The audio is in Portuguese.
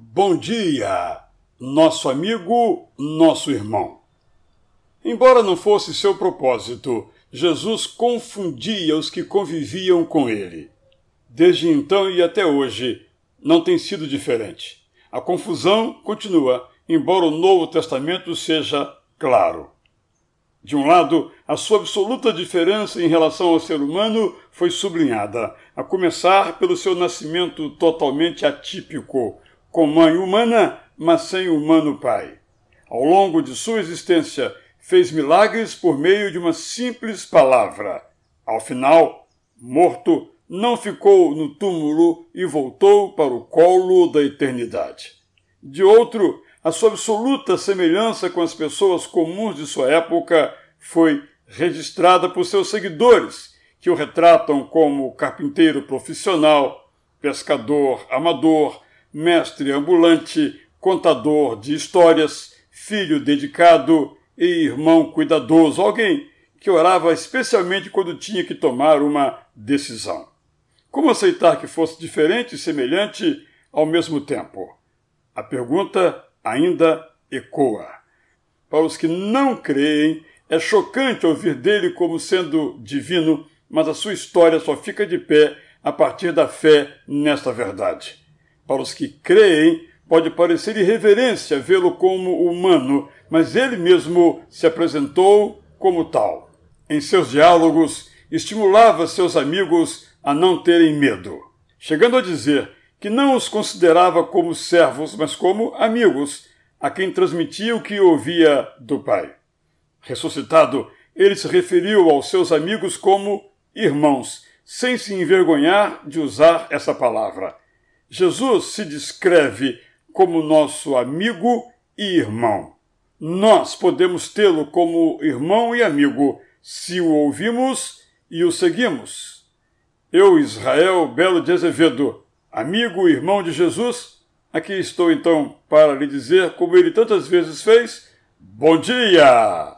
Bom dia, nosso amigo, nosso irmão. Embora não fosse seu propósito, Jesus confundia os que conviviam com ele. Desde então e até hoje, não tem sido diferente. A confusão continua, embora o Novo Testamento seja claro. De um lado, a sua absoluta diferença em relação ao ser humano foi sublinhada, a começar pelo seu nascimento totalmente atípico, com mãe humana, mas sem humano pai. Ao longo de sua existência, fez milagres por meio de uma simples palavra. Ao final, morto, não ficou no túmulo e voltou para o colo da eternidade. De outro, a sua absoluta semelhança com as pessoas comuns de sua época foi registrada por seus seguidores, que o retratam como carpinteiro profissional, pescador amador, mestre ambulante, contador de histórias, filho dedicado e irmão cuidadoso, alguém que orava especialmente quando tinha que tomar uma decisão. Como aceitar que fosse diferente e semelhante ao mesmo tempo? A pergunta ainda ecoa. Para os que não creem, é chocante ouvir dele como sendo divino, mas a sua história só fica de pé a partir da fé nesta verdade. Para os que creem, pode parecer irreverência vê-lo como humano, mas ele mesmo se apresentou como tal. Em seus diálogos, estimulava seus amigos a não terem medo, chegando a dizer que não os considerava como servos, mas como amigos, a quem transmitia o que ouvia do Pai. Ressuscitado, ele se referiu aos seus amigos como irmãos, sem se envergonhar de usar essa palavra. Jesus se descreve como nosso amigo e irmão. Nós podemos tê-lo como irmão e amigo se o ouvimos e o seguimos. Eu, Israel Belo de Azevedo, amigo e irmão de Jesus, aqui estou então para lhe dizer, como ele tantas vezes fez: Bom dia!